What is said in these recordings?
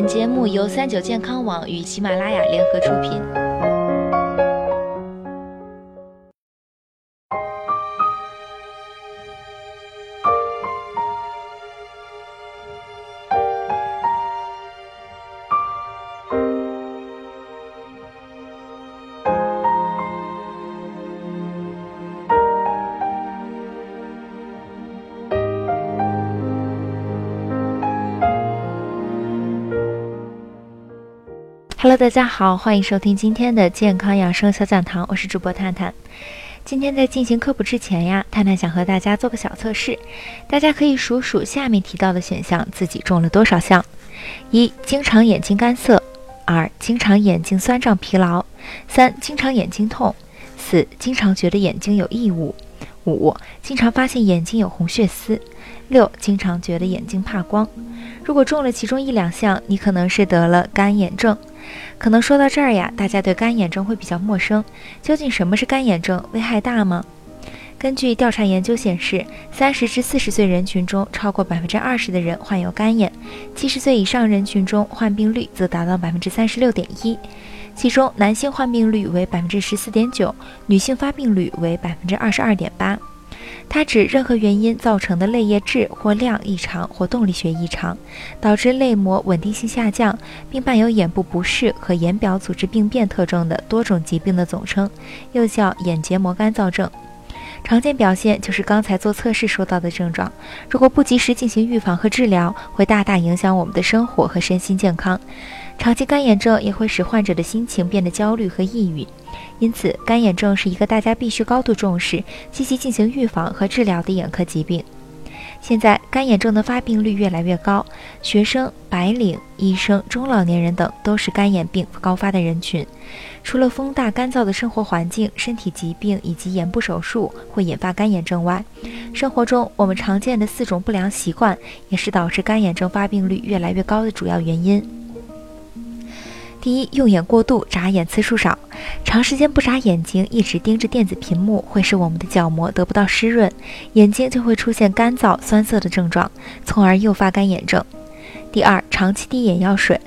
本节目由三九健康网与喜马拉雅联合出品。Hello，大家好，欢迎收听今天的健康养生小讲堂，我是主播探探。今天在进行科普之前呀，探探想和大家做个小测试，大家可以数数下面提到的选项自己中了多少项：一、经常眼睛干涩；二、经常眼睛酸胀疲劳；三、经常眼睛痛；四、经常觉得眼睛有异物；五、经常发现眼睛有红血丝；六、经常觉得眼睛怕光。如果中了其中一两项，你可能是得了干眼症。可能说到这儿呀，大家对干眼症会比较陌生。究竟什么是干眼症？危害大吗？根据调查研究显示，三十至四十岁人群中，超过百分之二十的人患有干眼；七十岁以上人群中，患病率则达到百分之三十六点一。其中，男性患病率为百分之十四点九，女性发病率为百分之二十二点八。它指任何原因造成的泪液质或量异常或动力学异常，导致泪膜稳定性下降，并伴有眼部不适和眼表组织病变特征的多种疾病的总称，又叫眼结膜干燥症。常见表现就是刚才做测试说到的症状。如果不及时进行预防和治疗，会大大影响我们的生活和身心健康。长期干眼症也会使患者的心情变得焦虑和抑郁。因此，干眼症是一个大家必须高度重视、积极进行预防和治疗的眼科疾病。现在，干眼症的发病率越来越高，学生、白领、医生、中老年人等都是干眼病高发的人群。除了风大干燥的生活环境、身体疾病以及眼部手术会引发干眼症外，生活中我们常见的四种不良习惯也是导致干眼症发病率越来越高的主要原因。第一，用眼过度，眨眼次数少。长时间不眨眼睛，一直盯着电子屏幕，会使我们的角膜得不到湿润，眼睛就会出现干燥、酸涩的症状，从而诱发干眼症。第二，长期滴眼药水。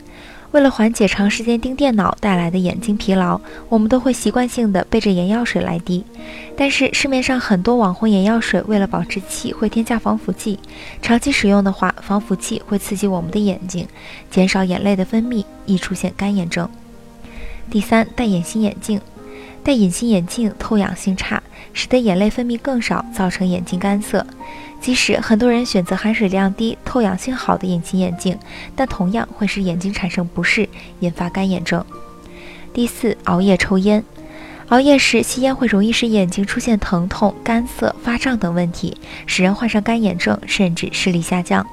为了缓解长时间盯电脑带来的眼睛疲劳，我们都会习惯性的备着眼药水来滴。但是市面上很多网红眼药水为了保质期，会添加防腐剂。长期使用的话，防腐剂会刺激我们的眼睛，减少眼泪的分泌，易出现干眼症。第三，戴隐形眼镜。戴隐形眼镜透氧性差，使得眼泪分泌更少，造成眼睛干涩。即使很多人选择含水量低、透氧性好的隐形眼镜，但同样会使眼睛产生不适，引发干眼症。第四，熬夜抽烟。熬夜时吸烟会容易使眼睛出现疼痛、干涩、发胀等问题，使人患上干眼症，甚至视力下降。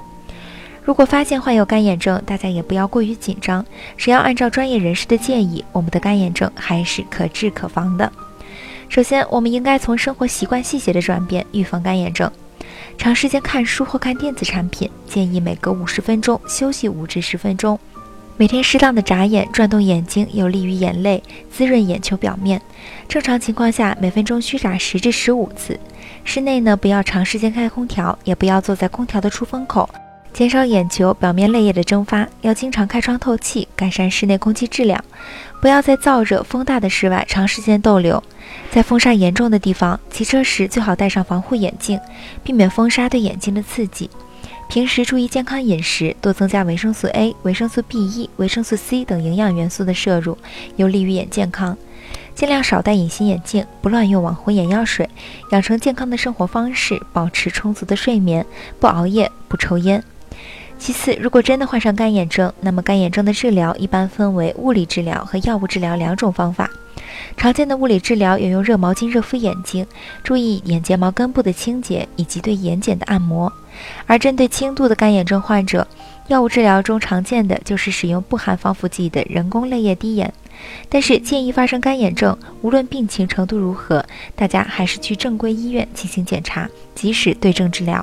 如果发现患有干眼症，大家也不要过于紧张，只要按照专业人士的建议，我们的干眼症还是可治可防的。首先，我们应该从生活习惯细节的转变预防干眼症。长时间看书或看电子产品，建议每隔五十分钟休息五至十分钟。每天适当的眨眼、转动眼睛，有利于眼泪滋润眼球表面。正常情况下，每分钟需眨十至十五次。室内呢，不要长时间开空调，也不要坐在空调的出风口，减少眼球表面泪液的蒸发。要经常开窗透气，改善室内空气质量。不要在燥热、风大的室外长时间逗留，在风沙严重的地方骑车时最好戴上防护眼镜，避免风沙对眼睛的刺激。平时注意健康饮食，多增加维生素 A、维生素 B1、维生素 C 等营养元素的摄入，有利于眼健康。尽量少戴隐形眼镜，不乱用网红眼药水，养成健康的生活方式，保持充足的睡眠，不熬夜，不抽烟。其次，如果真的患上干眼症，那么干眼症的治疗一般分为物理治疗和药物治疗两种方法。常见的物理治疗有用热毛巾热敷眼睛，注意眼睫毛根部的清洁以及对眼睑的按摩；而针对轻度的干眼症患者，药物治疗中常见的就是使用不含防腐剂的人工泪液滴眼。但是，建议发生干眼症，无论病情程度如何，大家还是去正规医院进行检查，及时对症治疗。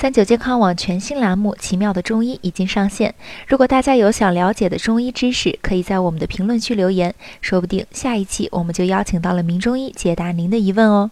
三九健康网全新栏目《奇妙的中医》已经上线。如果大家有想了解的中医知识，可以在我们的评论区留言，说不定下一期我们就邀请到了名中医解答您的疑问哦。